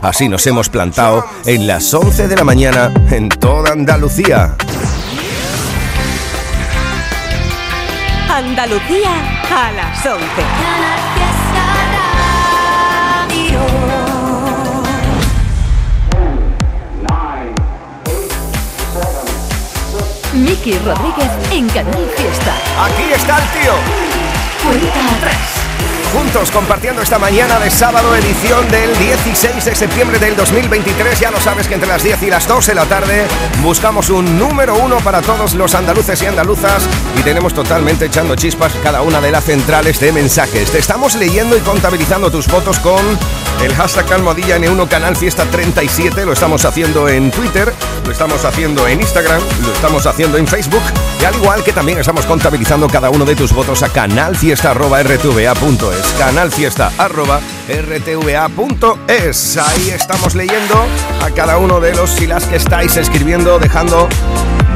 Así nos hemos plantado en las 11 de la mañana en toda Andalucía. Andalucía a las 11. Miki Rodríguez en Canal Fiesta. Aquí está el tío. Cuenta atrás juntos compartiendo esta mañana de sábado edición del 16 de septiembre del 2023. Ya lo sabes que entre las 10 y las 2 de la tarde buscamos un número uno para todos los andaluces y andaluzas y tenemos totalmente echando chispas cada una de las centrales de mensajes. Te estamos leyendo y contabilizando tus fotos con el hashtag almohadilla N1 Canal Fiesta 37. Lo estamos haciendo en Twitter, lo estamos haciendo en Instagram, lo estamos haciendo en Facebook y al igual que también estamos contabilizando cada uno de tus votos a canalfiesta.rtva.es canalfiesta.rtva.es. Ahí estamos leyendo a cada uno de los y las que estáis escribiendo, dejando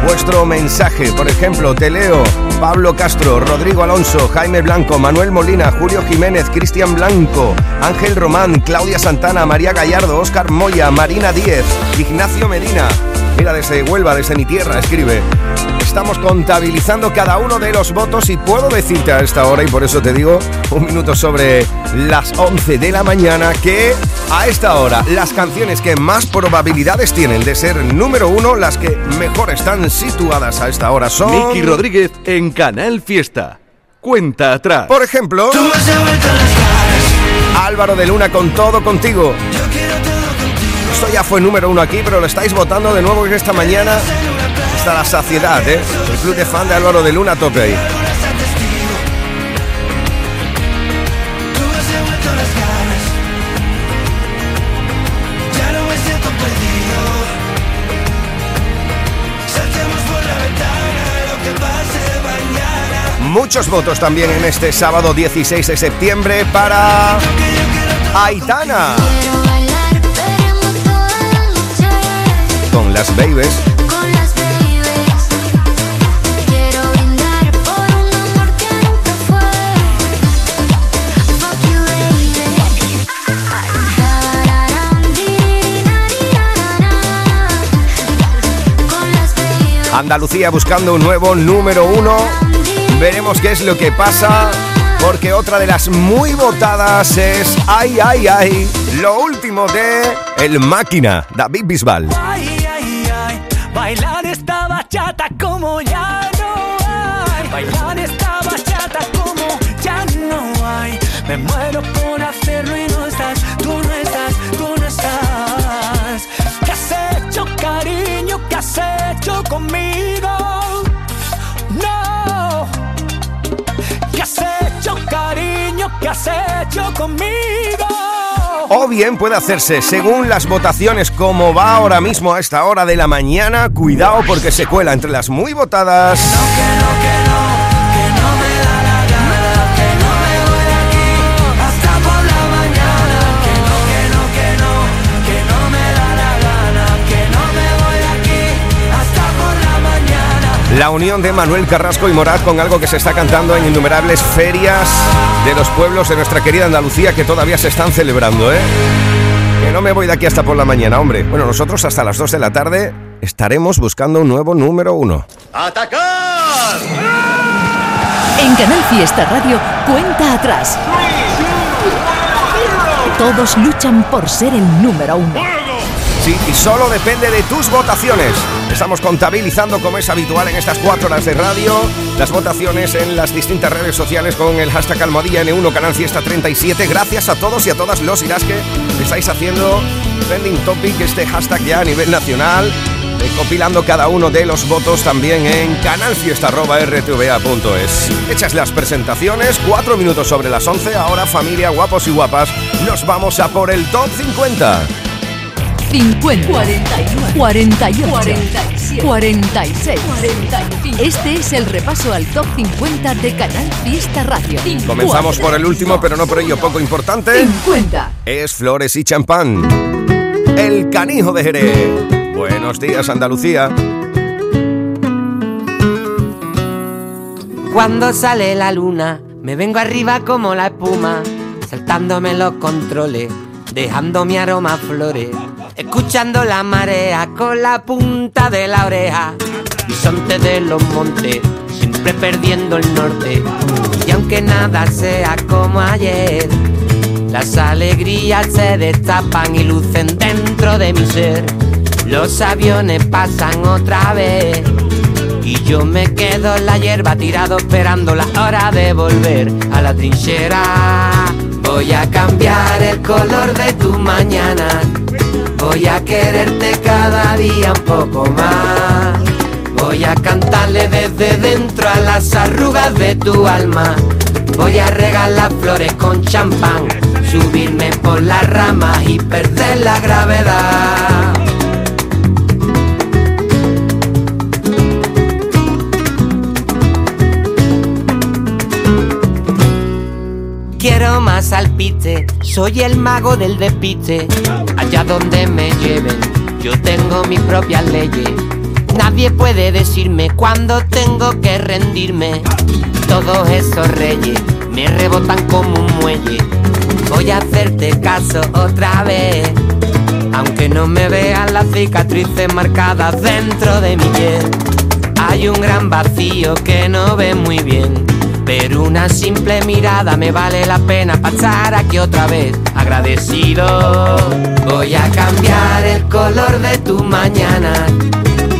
vuestro mensaje. Por ejemplo, te leo Pablo Castro, Rodrigo Alonso, Jaime Blanco, Manuel Molina, Julio Jiménez, Cristian Blanco, Ángel Román, Claudia Santana, María Gallardo, Oscar Moya, Marina Díez, Ignacio Medina. Mira, desde Huelva, desde mi tierra, escribe estamos contabilizando cada uno de los votos y puedo decirte a esta hora, y por eso te digo un minuto sobre las 11 de la mañana, que a esta hora las canciones que más probabilidades tienen de ser número uno, las que mejor están situadas a esta hora son... Miki Rodríguez en Canal Fiesta. Cuenta atrás. Por ejemplo... Álvaro de Luna con todo contigo. Esto ya fue número uno aquí, pero lo estáis votando de nuevo esta mañana la saciedad, ¿eh? El club de fan de Álvaro de Luna tope ahí. Muchos votos también en este sábado 16 de septiembre para Aitana. Con las babies. Andalucía buscando un nuevo número uno. Veremos qué es lo que pasa, porque otra de las muy votadas es Ay, ay, ay, lo último de El Máquina, David Bisbal. Ay, ay, ay, bailar esta bachata como ya has hecho conmigo? O bien puede hacerse según las votaciones como va ahora mismo a esta hora de la mañana. Cuidado porque se cuela entre las muy votadas. La unión de Manuel Carrasco y Morat con algo que se está cantando en innumerables ferias de los pueblos de nuestra querida Andalucía que todavía se están celebrando, ¿eh? Que no me voy de aquí hasta por la mañana, hombre. Bueno, nosotros hasta las 2 de la tarde estaremos buscando un nuevo número uno. ¡Atacar! En Canal Fiesta Radio, cuenta atrás. Todos luchan por ser el número uno y solo depende de tus votaciones. Estamos contabilizando, como es habitual en estas cuatro horas de radio, las votaciones en las distintas redes sociales con el hashtag Almohadilla N1 Canal Fiesta 37. Gracias a todos y a todas los las que estáis haciendo trending topic este hashtag ya a nivel nacional. Eh, compilando cada uno de los votos también en canalfiesta.rtva.es. Hechas las presentaciones, cuatro minutos sobre las 11. Ahora, familia, guapos y guapas, nos vamos a por el top 50. 50, 41, 48, 47, 46, 45. Este es el repaso al top 50 de Canal Fiesta Radio. Comenzamos por el último, pero no por ello poco importante. 50. Es Flores y Champán. El canijo de Jerez. Buenos días, Andalucía. Cuando sale la luna, me vengo arriba como la espuma, saltándome los controles dejando mi aroma a flores, escuchando la marea con la punta de la oreja, bisonte de los montes, siempre perdiendo el norte, y aunque nada sea como ayer, las alegrías se destapan y lucen dentro de mi ser, los aviones pasan otra vez. Y yo me quedo en la hierba tirado esperando la hora de volver a la trinchera. Voy a cambiar el color de tu mañana. Voy a quererte cada día un poco más. Voy a cantarle desde dentro a las arrugas de tu alma. Voy a regalar flores con champán, subirme por las ramas y perder la gravedad. quiero más alpiste, soy el mago del despiste. Allá donde me lleven, yo tengo mis propias leyes. Nadie puede decirme cuándo tengo que rendirme. Todos esos reyes me rebotan como un muelle. Voy a hacerte caso otra vez. Aunque no me vean las cicatrices marcadas dentro de mi piel. Hay un gran vacío que no ve muy bien. Pero una simple mirada me vale la pena pasar aquí otra vez agradecido. Voy a cambiar el color de tu mañana.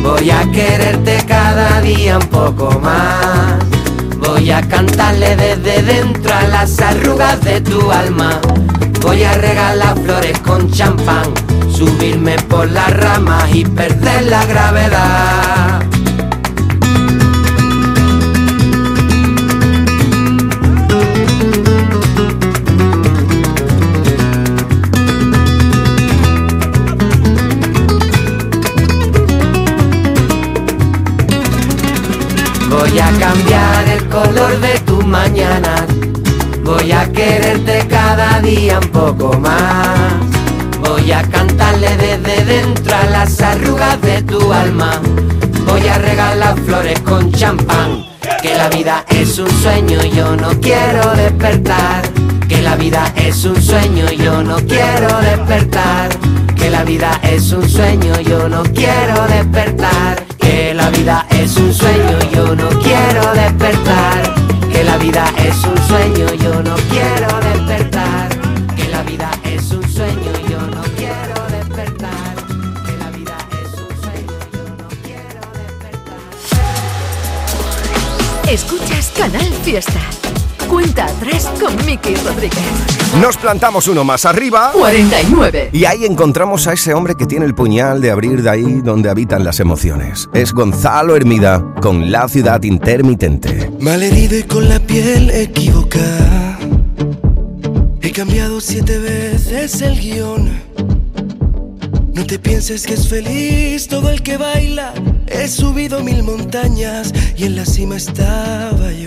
Voy a quererte cada día un poco más. Voy a cantarle desde dentro a las arrugas de tu alma. Voy a regalar flores con champán, subirme por las ramas y perder la gravedad. Voy a cambiar el color de tu mañana. Voy a quererte cada día un poco más. Voy a cantarle desde dentro a las arrugas de tu alma. Voy a regalar flores con champán. Que la vida es un sueño yo no quiero despertar. Que la vida es un sueño yo no quiero despertar. Que la vida es un sueño yo no quiero despertar. La vida es un sueño yo no quiero despertar. Que la vida es un sueño yo no quiero despertar. Que la vida es un sueño yo no quiero despertar. Que la vida es un sueño yo no quiero despertar. Escuchas Canal Fiesta. Cuenta atrás con Miki Rodríguez. Nos plantamos uno más arriba. 49. Y ahí encontramos a ese hombre que tiene el puñal de abrir de ahí donde habitan las emociones. Es Gonzalo Hermida con La Ciudad Intermitente. Malherido y con la piel equivocada. He cambiado siete veces el guion. No te pienses que es feliz todo el que baila. He subido mil montañas y en la cima estaba yo.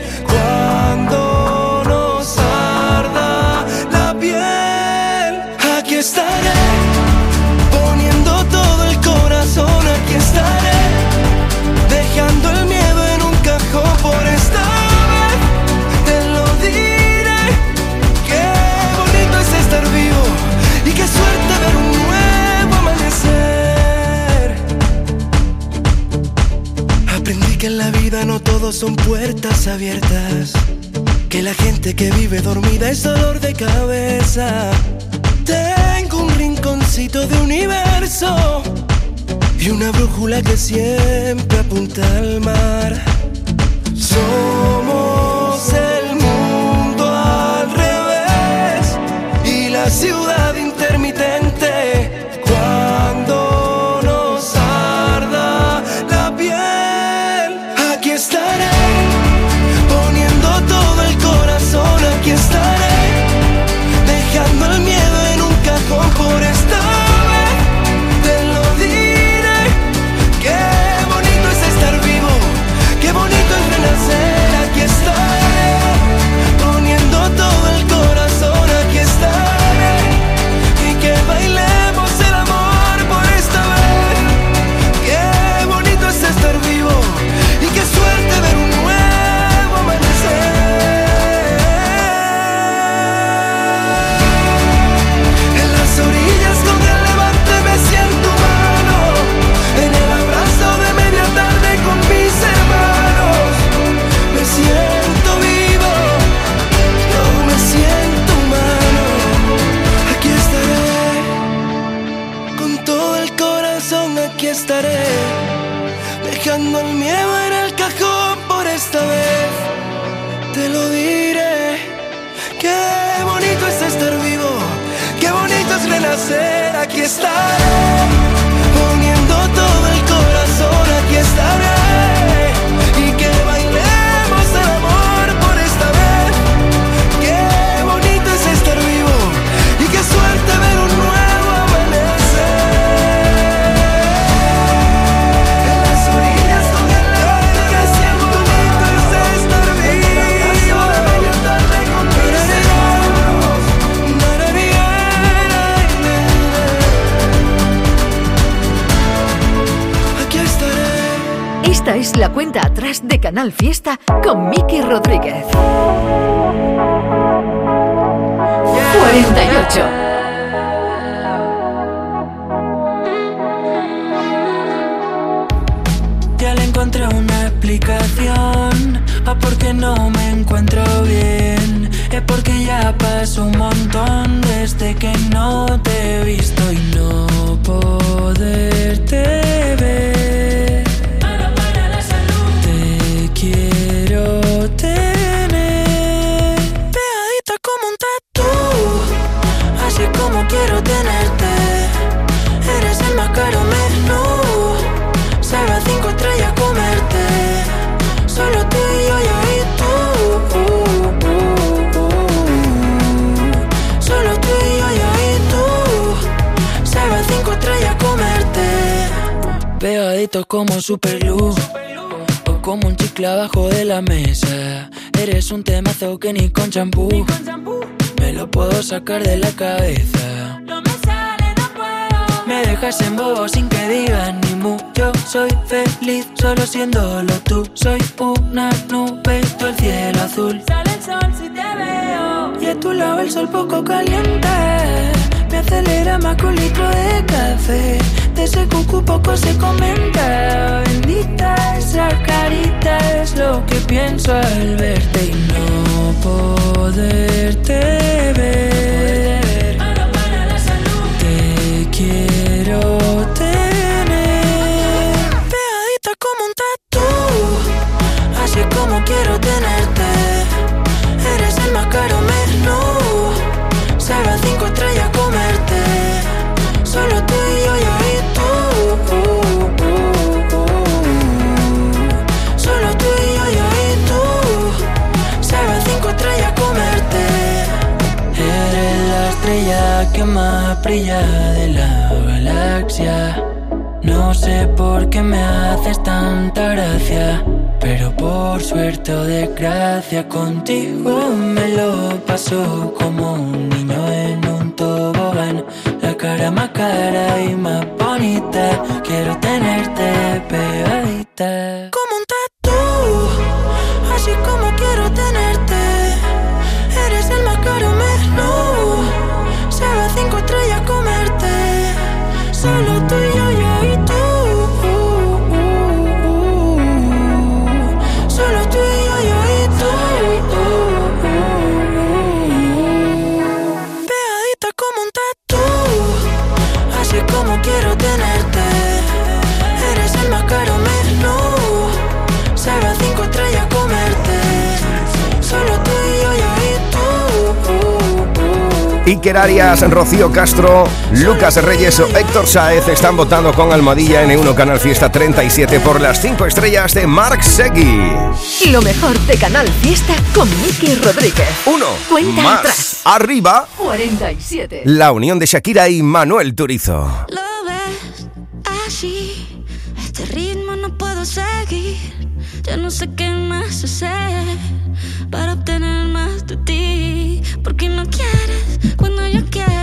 Estaré poniendo todo el corazón. Aquí estaré dejando el miedo en un cajón por esta vez. Te lo diré. Qué bonito es estar vivo y qué suerte ver un nuevo amanecer. Aprendí que en la vida no todos son puertas abiertas. Que la gente que vive dormida es dolor de cabeza. Un rinconcito de universo y una brújula que siempre apunta al mar. Somos el mundo al revés y la ciudad la cuenta atrás de Canal Fiesta con Miki Rodríguez. 48. Ya le encontré una explicación a por qué no me encuentro bien. Es porque ya pasó un montón desde que no te he visto y no poderte Como superluz. O como un chicle abajo de la mesa. Eres un temazo que ni con champú. Me lo puedo sacar de la cabeza. Me dejas en bobo sin que digan ni mu. Yo soy feliz solo siéndolo tú. Soy una nube tú el cielo azul. Sale el sol si te veo. Y a tu lado el sol poco caliente. Me acelera más que un litro de café. Ese cucu poco se comenta. Bendita esa carita es lo que pienso al verte y no poderte contigo me lo paso tú. Iker Arias, Rocío Castro, Lucas Reyes o Héctor Saez están votando con Almohadilla N1 Canal Fiesta 37 por las 5 estrellas de Mark Segui. Lo mejor de Canal Fiesta con Miki Rodríguez. Uno Cuenta más atrás. arriba, 47. la unión de Shakira y Manuel Turizo. Lo ves así, este ritmo no puedo seguir. Ya no sé qué más hacer para obtener más de ti. Porque no quieres cuando yo quiero.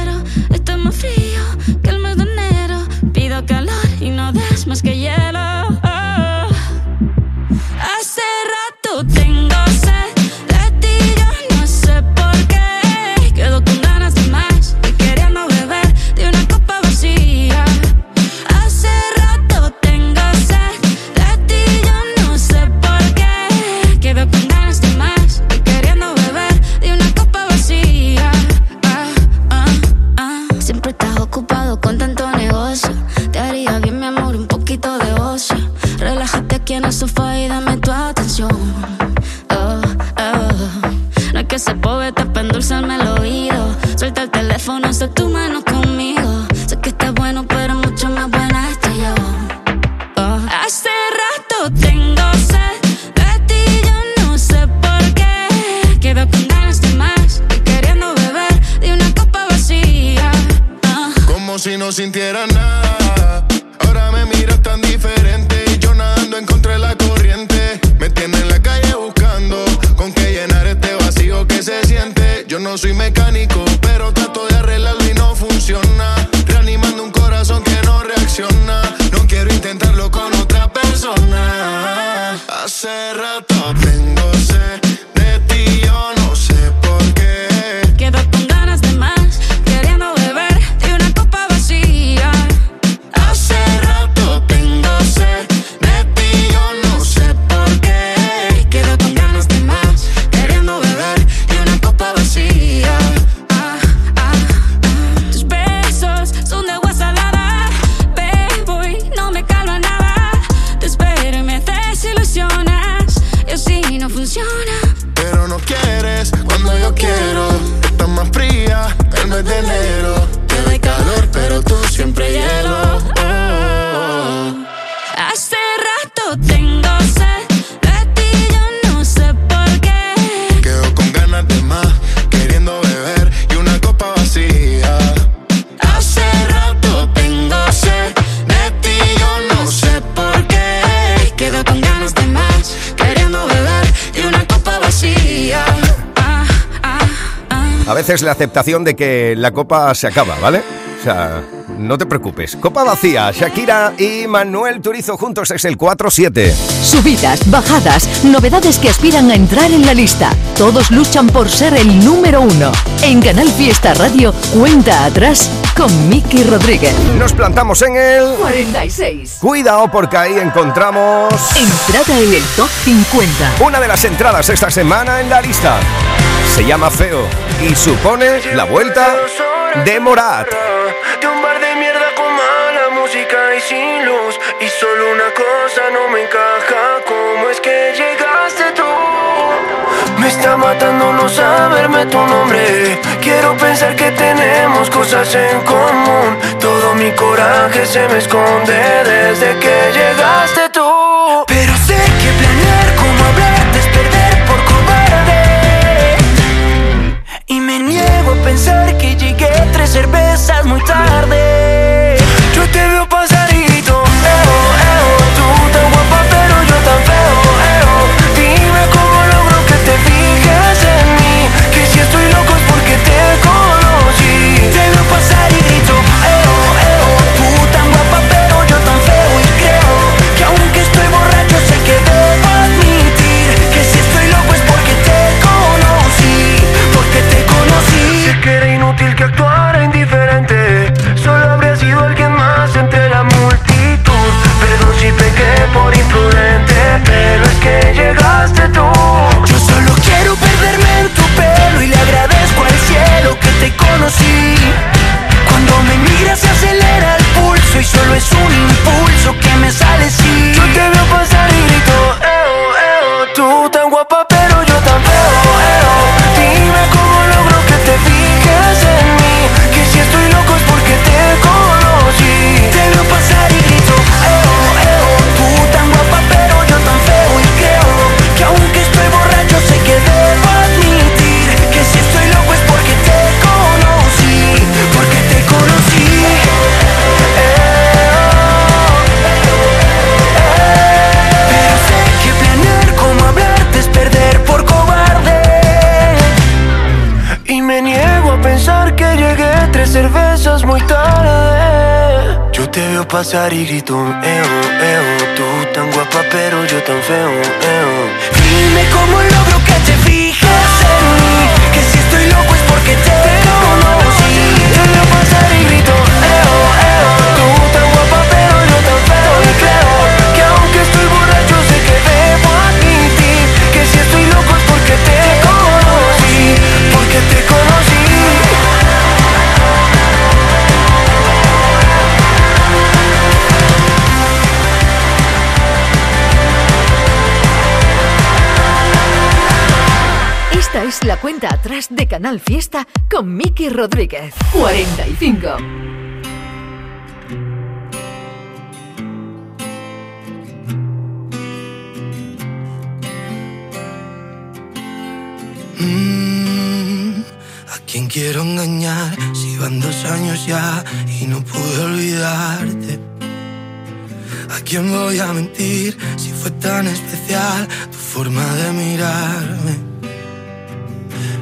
es la aceptación de que la copa se acaba, ¿vale? O sea, no te preocupes. Copa vacía, Shakira y Manuel Turizo juntos es el 4-7. Subidas, bajadas, novedades que aspiran a entrar en la lista. Todos luchan por ser el número uno. En Canal Fiesta Radio, cuenta atrás con Miki Rodríguez. Nos plantamos en el 46. Cuidado porque ahí encontramos... Entrada en el top 50. Una de las entradas esta semana en la lista. Se llama Feo y supone la vuelta de Morat. De un bar de mierda con mala música y sin luz. Y solo una cosa no me encaja: ¿cómo es que llegaste tú? Me está matando no saberme tu nombre. Quiero pensar que tenemos cosas en común. Todo mi coraje se me esconde desde que llegaste tú. pensar que llegué tres cervezas muy tarde. Yo te veo pasar. falsear y grito la cuenta atrás de Canal Fiesta con Miki Rodríguez. 45. Mm, ¿A quién quiero engañar si van dos años ya y no pude olvidarte? ¿A quién voy a mentir si fue tan especial tu forma de mirarme?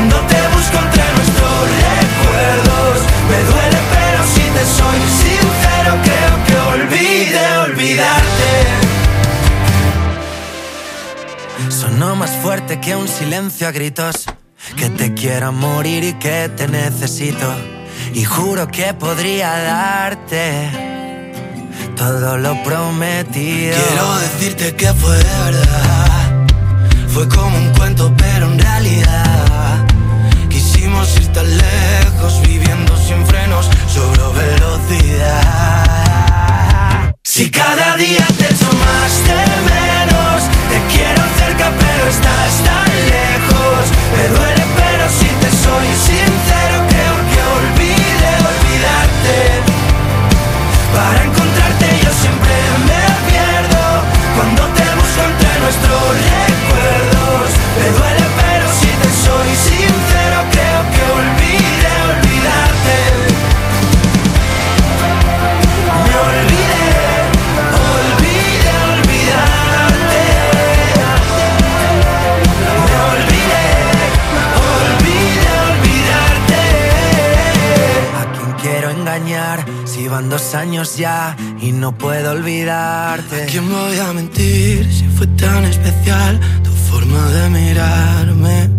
cuando te busco entre nuestros recuerdos. Me duele pero si te soy sincero creo que olvide olvidarte. Sonó más fuerte que un silencio a gritos. Que te quiero morir y que te necesito. Y juro que podría darte todo lo prometido. Quiero decirte que fue de verdad. Fue como un cuento, pero en realidad quisimos ir tan lejos, viviendo sin frenos, sobre velocidad. Si cada día te echo más de menos, te quiero cerca, pero estás tan lejos. Me duele, pero si te soy sincero, van dos años ya y no puedo olvidarte? ¿A quién voy a mentir si fue tan especial tu forma de mirarme?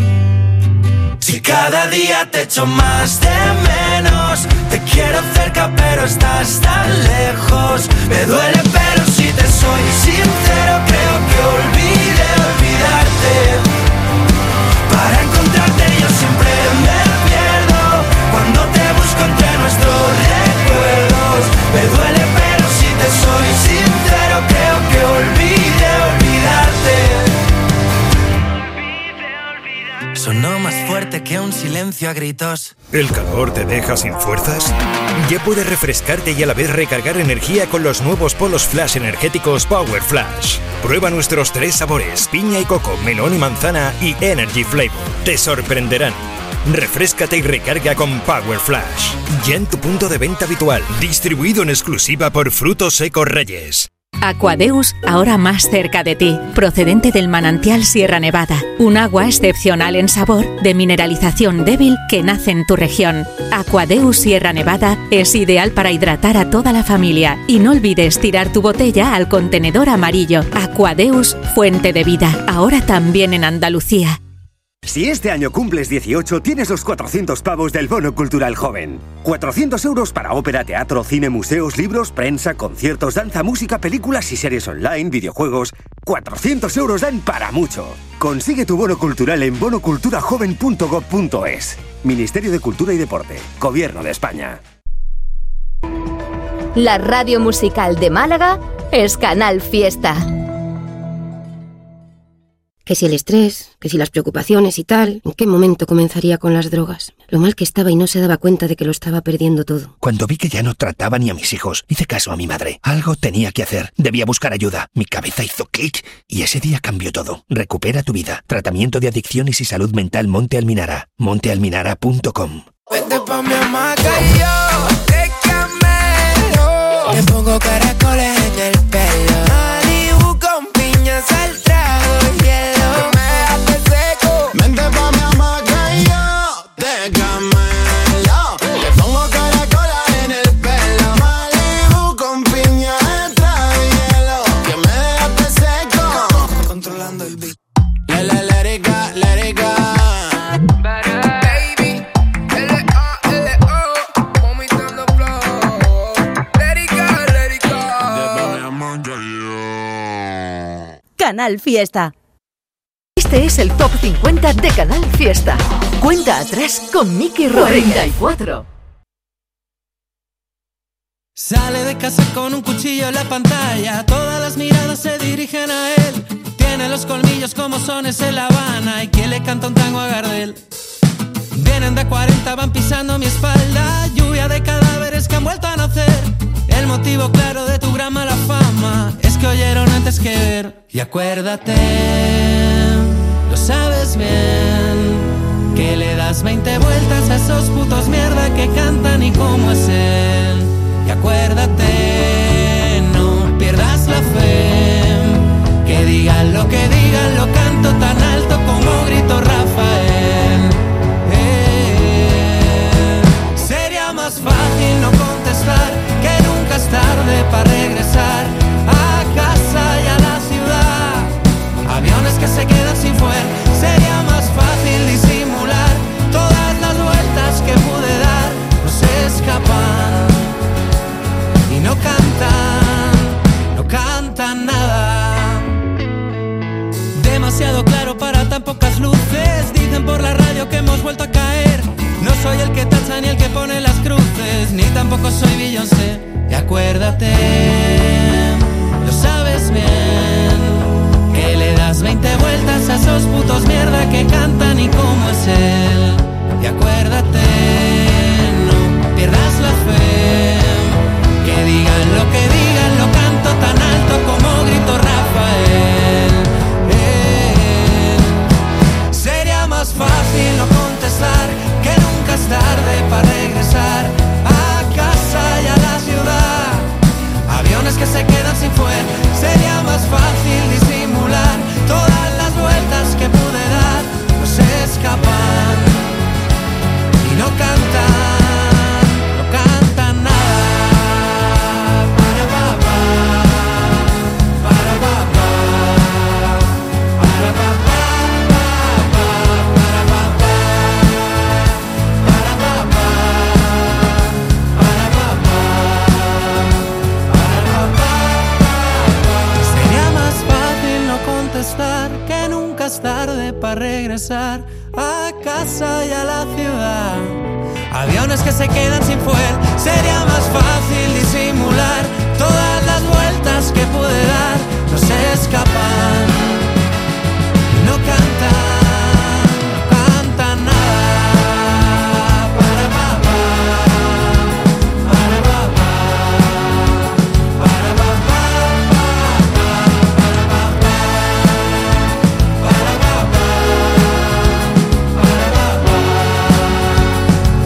Si cada día te echo más de menos, te quiero cerca pero estás tan lejos. Me duele pero si te soy sincero creo que olvide olvidarte. Para encontrarte yo siempre me pierdo cuando te busco entre nuestros. Me duele pero si te soy sincero creo que olvide olvidarte. Sonó más fuerte que un silencio a gritos. ¿El calor te deja sin fuerzas? Ya puedes refrescarte y a la vez recargar energía con los nuevos polos flash energéticos Power Flash. Prueba nuestros tres sabores, piña y coco, melón y manzana y Energy Flavor. Te sorprenderán. Refrescate y recarga con Power Flash. Ya en tu punto de venta habitual, distribuido en exclusiva por Frutos Secos Reyes. Aquadeus, ahora más cerca de ti, procedente del manantial Sierra Nevada, un agua excepcional en sabor, de mineralización débil que nace en tu región. Aquadeus Sierra Nevada es ideal para hidratar a toda la familia y no olvides tirar tu botella al contenedor amarillo. Aquadeus, fuente de vida, ahora también en Andalucía. Si este año cumples 18, tienes los 400 pavos del Bono Cultural Joven. 400 euros para ópera, teatro, cine, museos, libros, prensa, conciertos, danza, música, películas y series online, videojuegos. 400 euros dan para mucho. Consigue tu bono cultural en bonoculturajoven.gov.es. Ministerio de Cultura y Deporte. Gobierno de España. La radio musical de Málaga es Canal Fiesta. Que si el estrés, que si las preocupaciones y tal, ¿en qué momento comenzaría con las drogas? Lo mal que estaba y no se daba cuenta de que lo estaba perdiendo todo. Cuando vi que ya no trataba ni a mis hijos, hice caso a mi madre. Algo tenía que hacer. Debía buscar ayuda. Mi cabeza hizo clic y ese día cambió todo. Recupera tu vida. Tratamiento de adicciones y salud mental Monte Alminara. montealminara.com. Vente pa' mi hamaca y yo te. Me pongo caracoles Canal Fiesta. Este es el top 50 de Canal Fiesta. Cuenta atrás con Miki Rodríguez. 44. Sale de casa con un cuchillo en la pantalla, todas las miradas se dirigen a él. Tiene los colmillos como sones en La Habana y quien le canta un tango a Gardel. Vienen de 40, van pisando mi espalda, lluvia de cadáveres que han vuelto a nacer. El motivo claro de tu gran mala fama es que oyeron antes que ver. Y acuérdate, lo sabes bien, que le das 20 vueltas a esos putos mierda que cantan y cómo es él. Y acuérdate, no pierdas la fe, que digan lo que digan, lo canto tan alto como grito Rafael. Eh, Sería más fácil no contestar es tarde para regresar a casa y a la ciudad. Aviones que se quedan sin fuer. Sería más fácil disimular todas las vueltas que pude dar. No se escapan y no cantan, no cantan nada. Demasiado claro para tan pocas luces. Dicen por la radio que hemos vuelto a caer. Soy el que tacha ni el que pone las cruces, ni tampoco soy Beyoncé. Y acuérdate, lo sabes bien, que le das 20 vueltas a esos putos mierda que cantan y cómo es él. Y acuérdate, no pierdas la fe, que digan lo que tarde para regresar a casa y a la ciudad. Aviones que se quedan sin fuer. Sería más fácil disimular todas las vueltas que pude dar. No se escapan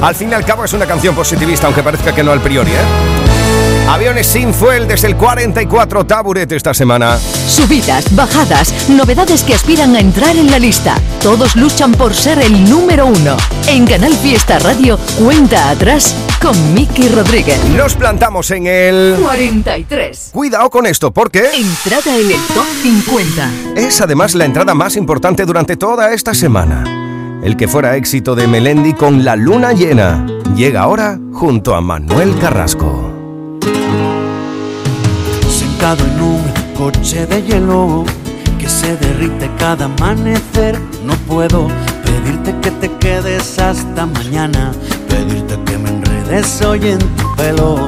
Al fin y al cabo es una canción positivista, aunque parezca que no al priori, ¿eh? Aviones sin fuel desde el 44 taburete esta semana. Subidas, bajadas, novedades que aspiran a entrar en la lista. Todos luchan por ser el número uno. En Canal Fiesta Radio, cuenta atrás con Miki Rodríguez. Nos plantamos en el 43. Cuidado con esto, porque Entrada en el top 50. es además la entrada más importante durante toda esta semana. El que fuera éxito de Melendi con La Luna Llena llega ahora junto a Manuel Carrasco. Sentado en un coche de hielo que se derrite cada amanecer. No puedo pedirte que te quedes hasta mañana, pedirte que me enredes hoy en tu pelo.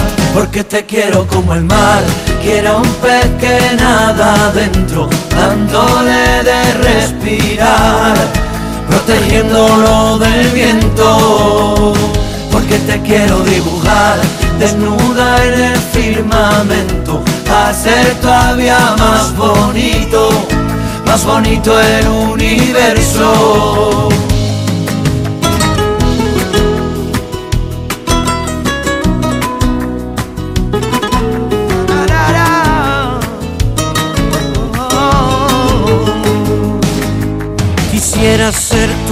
Porque te quiero como el mar, quiero un pez que nada adentro, dándole de respirar, protegiéndolo del viento. Porque te quiero dibujar desnuda en el firmamento, hacer todavía más bonito más bonito el universo.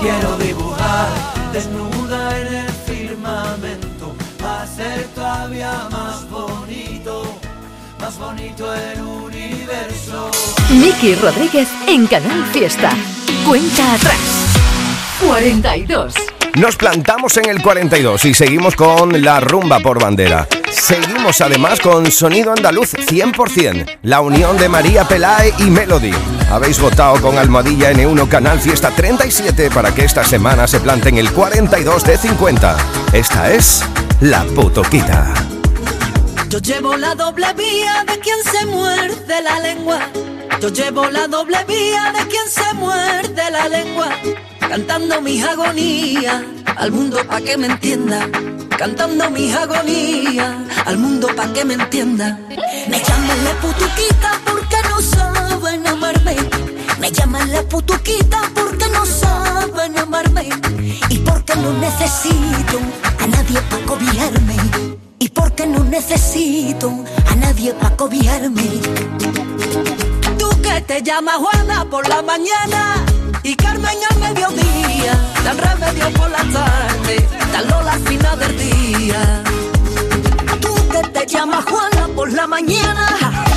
Quiero dibujar desnuda en el firmamento, hacer todavía más bonito, más bonito el universo. Miki Rodríguez en Canal Fiesta. Cuenta atrás. 42. Nos plantamos en el 42 y seguimos con la rumba por bandera. Seguimos además con sonido andaluz 100%, la unión de María Pelae y Melody. Habéis votado con Almohadilla N1 Canal Fiesta 37 para que esta semana se plante en el 42 de 50. Esta es La Putoquita. Yo llevo la doble vía de quien se muerde la lengua. Yo llevo la doble vía de quien se muerde la lengua. Cantando mis agonías al mundo pa' que me entienda. Cantando mis agonías al mundo pa' que me entienda. Me llaman la putuquita porque no saben amarme. Me llaman la putuquita porque no saben amarme. Y porque no necesito a nadie pa' cobijarme y porque no necesito a nadie para cobijarme. Tú que te llamas Juana por la mañana y Carmen al mediodía, dan remedio por la tarde, dan Lola al final del día. Tú que te llamas Juana por la mañana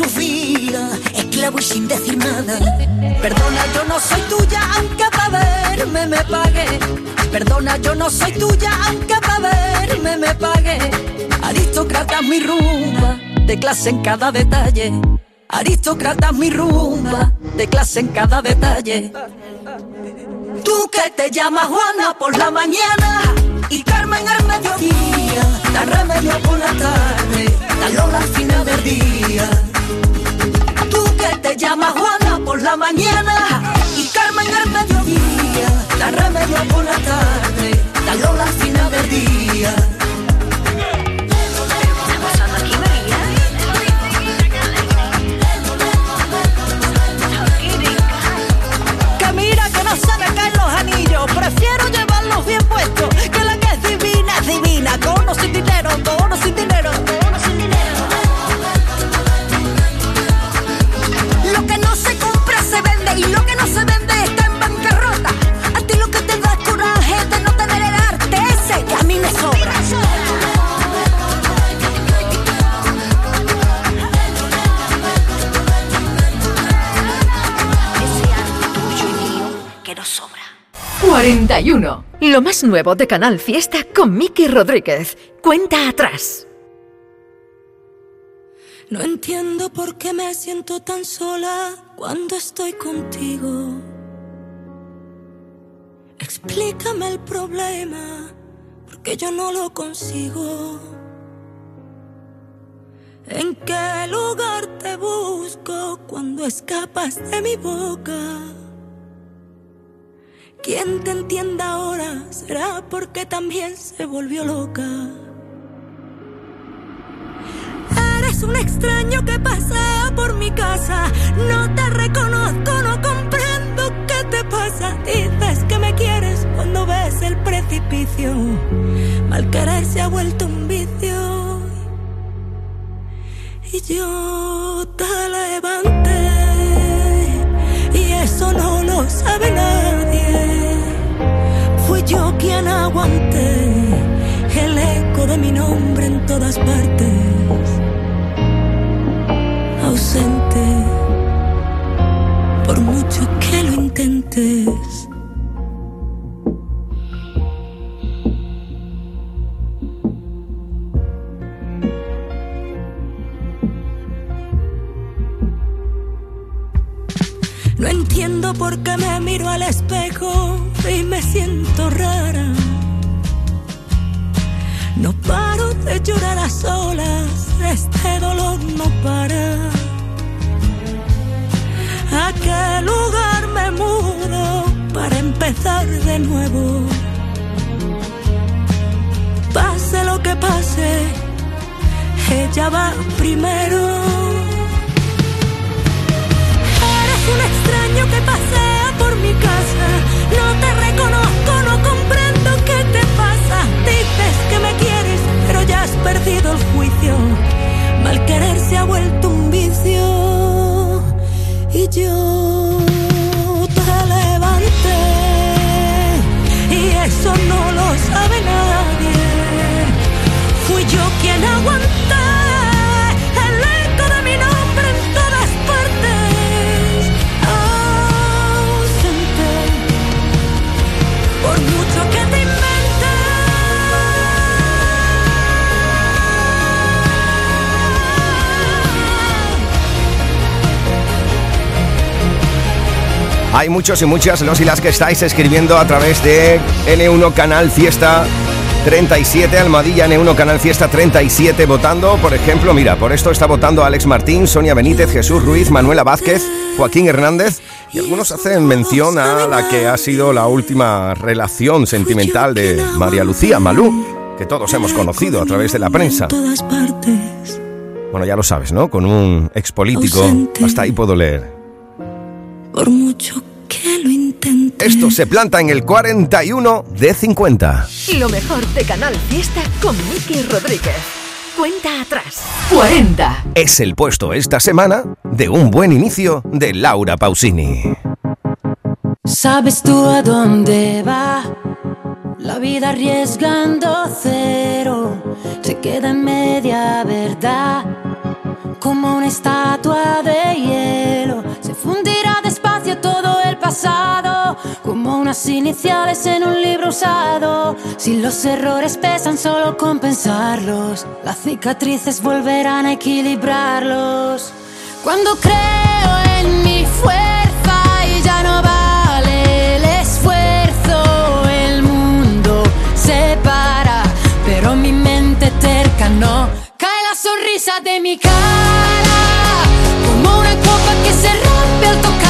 luego vende su vida, esclavo y sin decir nada. Perdona, yo no soy tuya, aunque para verme me pague. Perdona, yo no soy tuya, aunque para verme me pague. Aristócrata mi rumba, de clase en cada detalle. Aristócrata mi rumba, de clase en cada detalle. Tú que te llamas Juana por la mañana y Carmen al mediodía, dan remedio por la tarde, dan Lola al final del día. Llamas Juana por la mañana y Carmen al mediodía, dan remedio por la tarde, dan Lola al final del día. 41. Lo más nuevo de Canal Fiesta con Miki Rodríguez. Cuenta atrás. No entiendo por qué me siento tan sola cuando estoy contigo. Explícame el problema, porque yo no lo consigo. ¿En qué lugar te busco cuando escapas de mi boca? Quien te entienda ahora será porque también se volvió loca. Eres un extraño que pasea por mi casa. No te reconozco, no comprendo qué te pasa. Dices que me quieres cuando ves el precipicio. Mal querer se ha vuelto un vicio. Y yo te levanté. Y eso no lo sabe nadie. Yo quien aguanté el eco de mi nombre en todas partes ausente, por mucho que lo intentes. No entiendo por qué me miro al espejo y me siento rara. No paro de llorar a solas, este dolor no para. ¿A qué lugar me mudo para empezar de nuevo? Pase lo que pase, ella va primero. Eres un extraño que pasea por mi casa, no te reconozco, no comprendo qué te pasa. Dices que me quieres, pero ya has perdido el juicio. Mal querer se ha vuelto un vicio. Y yo te levanté. Y eso no lo sabe nadie. Fui yo quien aguanté Hay muchos y muchas los y las que estáis escribiendo a través de N1 Canal Fiesta 37, Almadilla N1 Canal Fiesta 37, votando, por ejemplo, mira, por esto está votando Alex Martín, Sonia Benítez, Jesús Ruiz, Manuela Vázquez, Joaquín Hernández, y algunos hacen mención a la que ha sido la última relación sentimental de María Lucía Malú, que todos hemos conocido a través de la prensa. Bueno, ya lo sabes, ¿no? Con un expolítico, hasta ahí puedo leer. Por mucho que lo intente. Esto se planta en el 41 de 50. Lo mejor de Canal Fiesta con Miki Rodríguez. Cuenta atrás. 40. Es el puesto esta semana de un buen inicio de Laura Pausini. ¿Sabes tú a dónde va? La vida arriesgando cero se queda en media verdad. Como una estatua de hielo se fundirá todo el pasado. Como unas iniciales en un libro usado. Si los errores pesan, solo compensarlos. Las cicatrices volverán a equilibrarlos. Cuando creo en mi fuerza y ya no vale el esfuerzo, el mundo se para, pero mi mente terca no. Cae la sonrisa de mi cara, como una copa que se rompe al tocar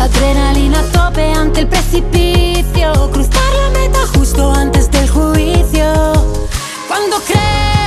Adrenalina tope ante el precipicio. Cruzar la meta justo antes del juicio. Cuando crees.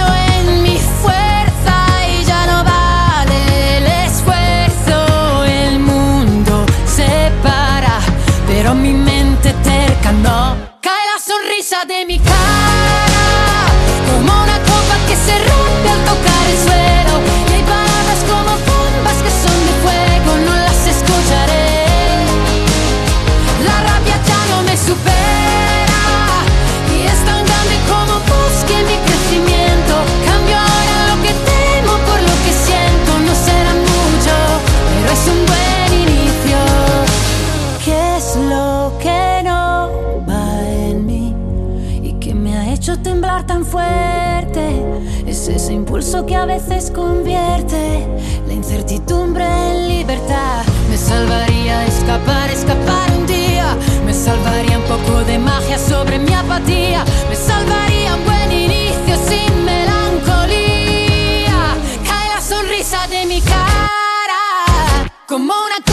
Eso que a veces convierte la incertidumbre en libertad. Me salvaría escapar, escapar un día. Me salvaría un poco de magia sobre mi apatía. Me salvaría un buen inicio sin melancolía. Cae la sonrisa de mi cara como una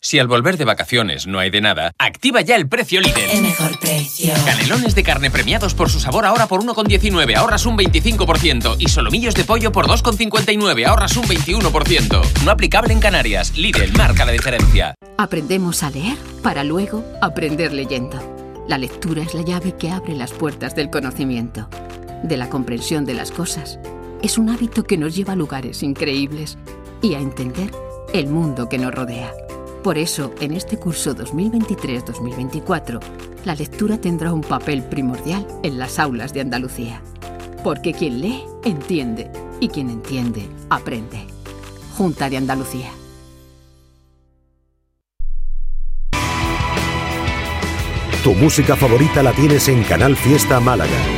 Si al volver de vacaciones no hay de nada, activa ya el precio líder. El mejor precio. Canelones de carne premiados por su sabor ahora por 1,19, ahorras un 25%. Y solomillos de pollo por 2,59, ahorras un 21%. No aplicable en Canarias. Lidl marca la diferencia. Aprendemos a leer para luego aprender leyendo. La lectura es la llave que abre las puertas del conocimiento, de la comprensión de las cosas. Es un hábito que nos lleva a lugares increíbles y a entender el mundo que nos rodea. Por eso, en este curso 2023-2024, la lectura tendrá un papel primordial en las aulas de Andalucía. Porque quien lee, entiende, y quien entiende, aprende. Junta de Andalucía. Tu música favorita la tienes en Canal Fiesta Málaga.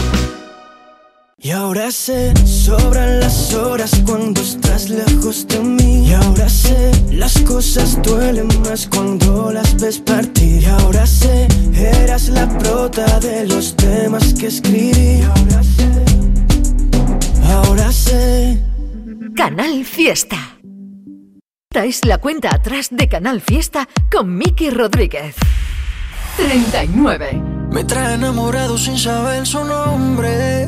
Y ahora sé, sobran las horas cuando estás lejos de mí. Y ahora sé, las cosas duelen más cuando las ves partir. Y ahora sé, eras la prota de los temas que escribí. Y ahora sé, ahora sé. Canal Fiesta. Traes la cuenta atrás de Canal Fiesta con Miki Rodríguez. 39. Me trae enamorado sin saber su nombre.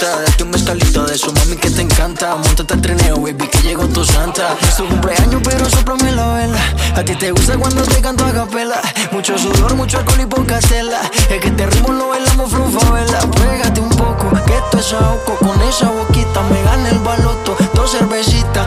Date un mezcalito de eso, mami, que te encanta. Montate al trineo, baby, que llegó tu santa. Es tu cumpleaños, pero soplame la vela. A ti te gusta cuando te canto a capela. Mucho sudor, mucho alcohol y poca tela. Es que este ritmo lo bailamos vela. Pégate un poco, que esto es ahogo. Con esa boquita me gana el baloto. Dos cervecitas,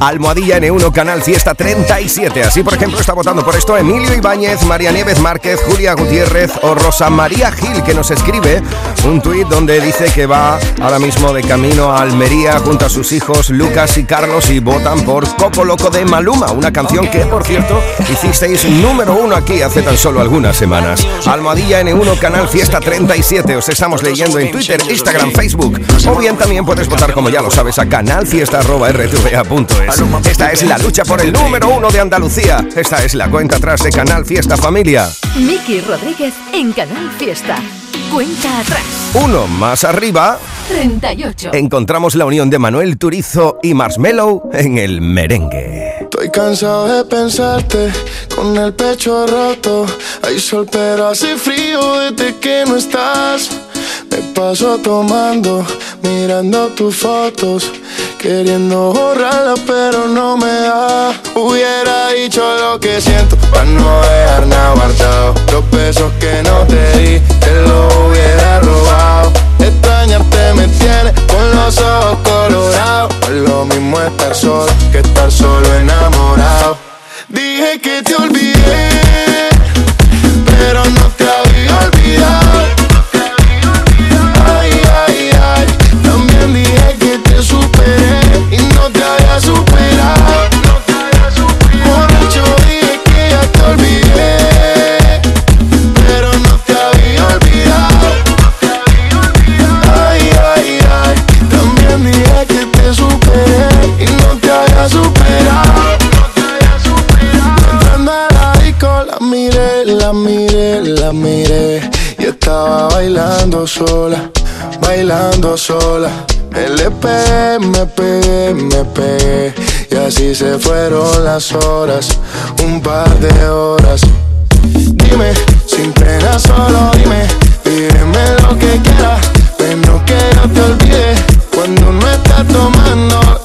Almohadilla N1 Canal Fiesta 37. Así, por ejemplo, está votando por esto Emilio Ibáñez, María Nieves Márquez, Julia Gutiérrez o Rosa María Gil, que nos escribe un tuit donde dice que va ahora mismo de camino a Almería junto a sus hijos Lucas y Carlos y votan por Coco Loco de Maluma, una canción que, por cierto, hicisteis número uno aquí hace tan solo algunas semanas. Almohadilla N1 Canal Fiesta 37. Os estamos leyendo en Twitter, Instagram, Facebook. O bien también puedes votar, como ya lo sabes, a canalfiesta.rtva.es. Esta es la lucha por el número uno de Andalucía. Esta es la cuenta atrás de Canal Fiesta Familia. Miki Rodríguez en Canal Fiesta. Cuenta atrás. Uno más arriba. 38. Encontramos la unión de Manuel Turizo y Marshmello en el merengue. Estoy cansado de pensarte con el pecho roto. Hay sol, pero hace frío desde que no estás. Me paso tomando, mirando tus fotos, queriendo borrarlas, pero no me da. Hubiera dicho lo que siento, para no dejar nada guardado. Los besos que no te di, te los hubiera robado. Extrañarte me tiene con los ojos colorados. No es lo mismo estar solo que estar solo enamorado. Dije que te olvidé, pero no te la miré, y estaba bailando sola, bailando sola. Me le pegué, me pegué, me pegué y así se fueron las horas, un par de horas. Dime, sin pena solo dime, pídeme lo que quieras, pero que no te olvides cuando no estás tomando,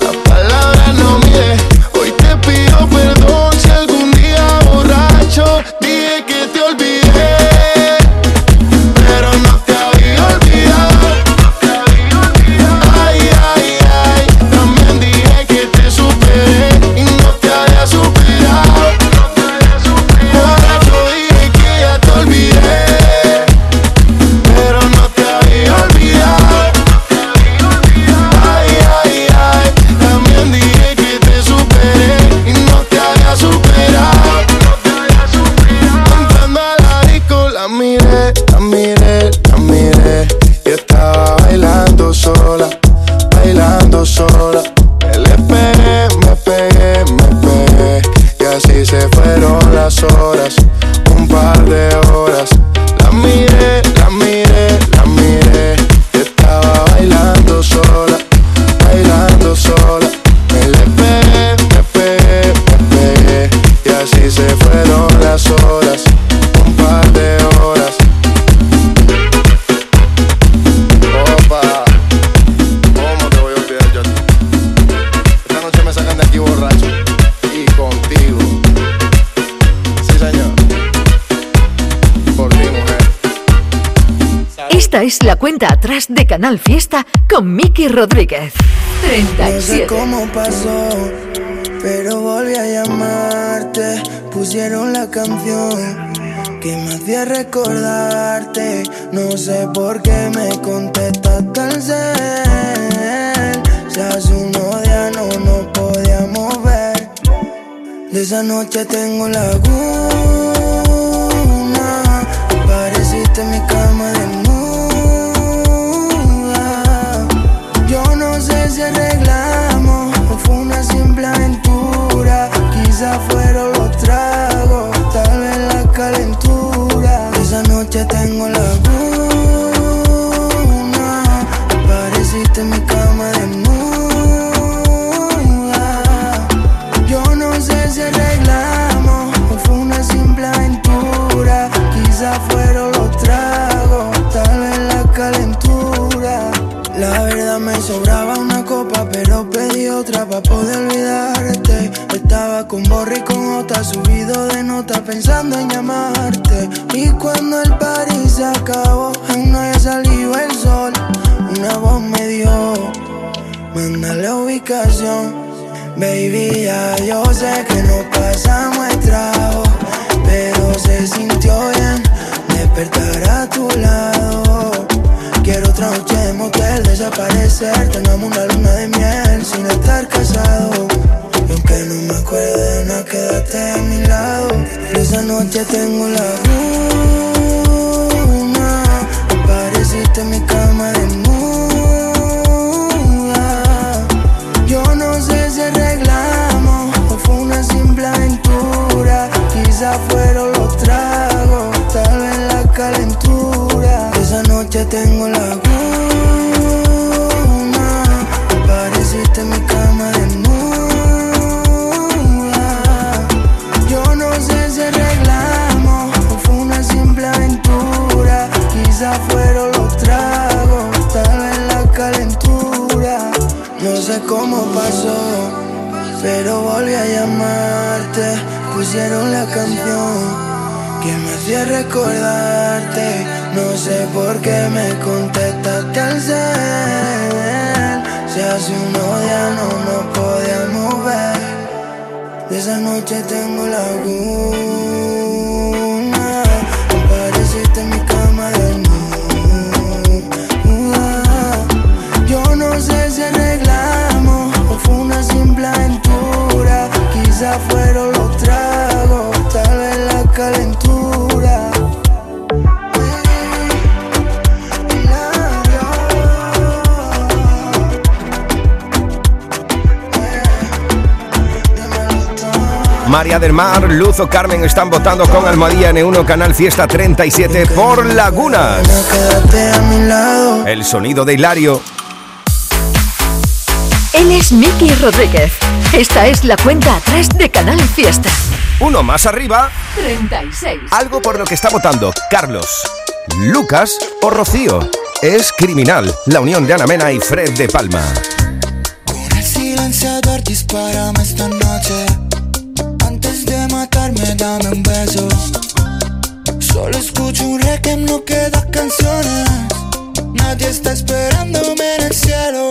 Esta es la cuenta atrás de Canal Fiesta con Miki Rodríguez. No sé 37. cómo pasó, pero volví a llamarte. Pusieron la canción que me hacía recordarte. No sé por qué me contestas tan cel. Si hace unos días no nos podíamos ver. De esa noche tengo laguna. Pareciste mi cama fueron los tragos, tal vez la calentura. Esa noche tengo laguna. Pareciste mi cama desnuda. Yo no sé si arreglamos o fue una simple aventura. Quizá fueron los tragos, tal vez la calentura. La verdad me sobraba una copa, pero pedí otra para poder olvidarte. Con borri con otra, subido de nota pensando en llamarte. Y cuando el party se acabó, aún no había salido el sol. Una voz me dio, manda la ubicación. Baby, ya yo sé que no pasamos el trago, pero se sintió bien despertar a tu lado. Quiero otra noche de motel, desaparecer, tengamos una luna de miel sin estar casado. Aunque no me acuerdo de nada, quédate a mi lado. Esa noche tengo la luna, apareciste en mi cama de Yo no sé si arreglamos o fue una simple aventura. Quizá fueron los tragos, tal vez la calentura. Esa noche tengo la cómo pasó, pero volví a llamarte. Pusieron la canción que me hacía recordarte. No sé por qué me contestaste al cel. Si hace unos días no nos podíamos ver. De esa noche tengo la luna. Fueron los tragos, tal vez la calentura. María del Mar, Luz o Carmen están votando con Almohadilla N1 Canal Fiesta 37 por Lagunas. El sonido de Hilario. Él es Miki Rodríguez. Esta es la cuenta atrás de Canal Fiesta. Uno más arriba, 36. algo por lo que está votando Carlos, Lucas o Rocío. Es criminal la unión de Ana Mena y Fred de Palma. El silenciador dispárame esta noche. Antes de matarme, dame un beso. Solo escucho un requiem, no quedan canciones. Nadie está esperándome en el cielo.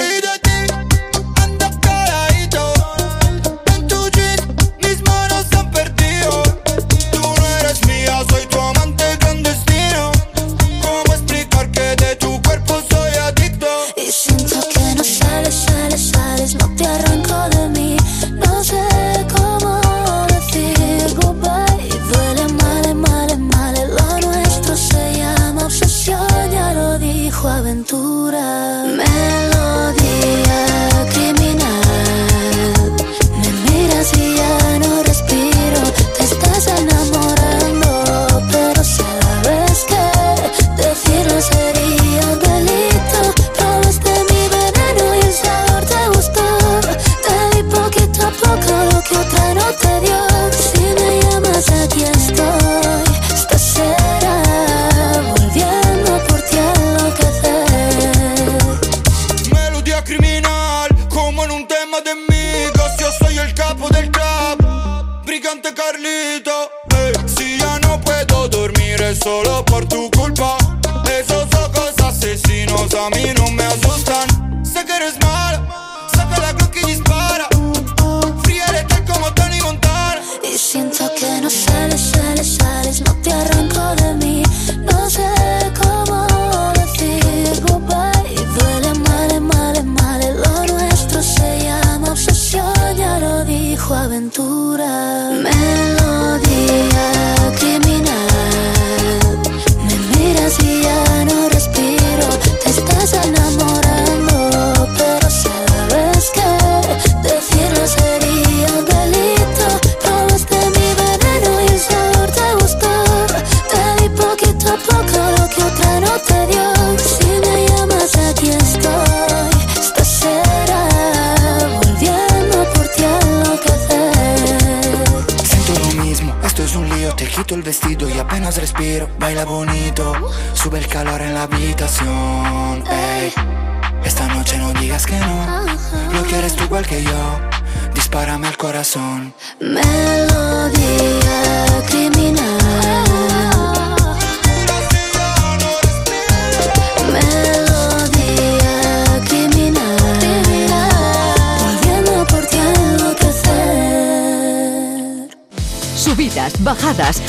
Ey. Esta noche no digas que no, lo quieres tú igual que yo. Dispárame al corazón. Melodía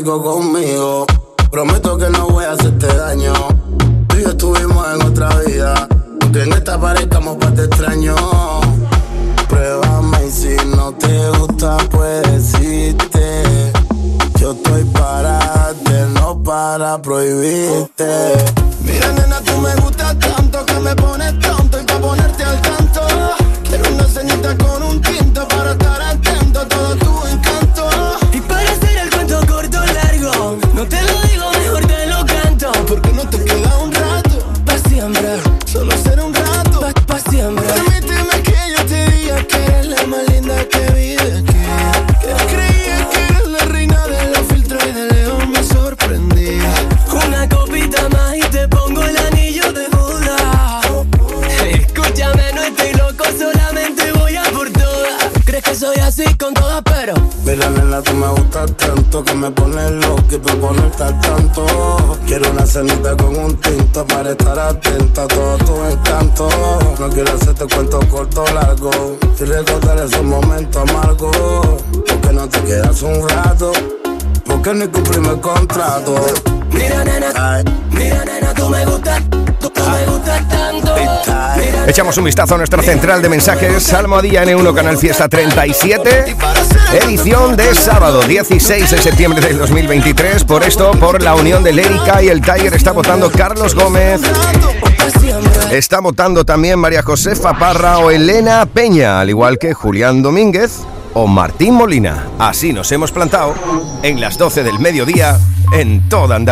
Conmigo. Prometo que no voy a hacerte daño. Tú y yo estuvimos en otra vida. Aunque en esta parezcamos pa' te extraño. Pruébame y si no te gusta, puedes irte. Yo estoy para darte, no para prohibirte. Mira nena, tú me gustas que me pones loco y por ponerte al tanto. Quiero una cenita con un tinto para estar atenta a todo tu encanto. No quiero hacerte cuento corto o largo y recordar esos momentos amargos. Porque no te quedas un rato, porque ni cumplimos el contrato. Mira, nena, mira, nena, tú me gustas, Echamos un vistazo a nuestra central de mensajes, Almohadilla N1 Canal Fiesta 37, edición de sábado 16 de septiembre del 2023. Por esto, por la unión de Lérica y el Tiger está votando Carlos Gómez. Está votando también María Josefa Parra o Elena Peña, al igual que Julián Domínguez o Martín Molina. Así nos hemos plantado en las 12 del mediodía en toda Andalucía.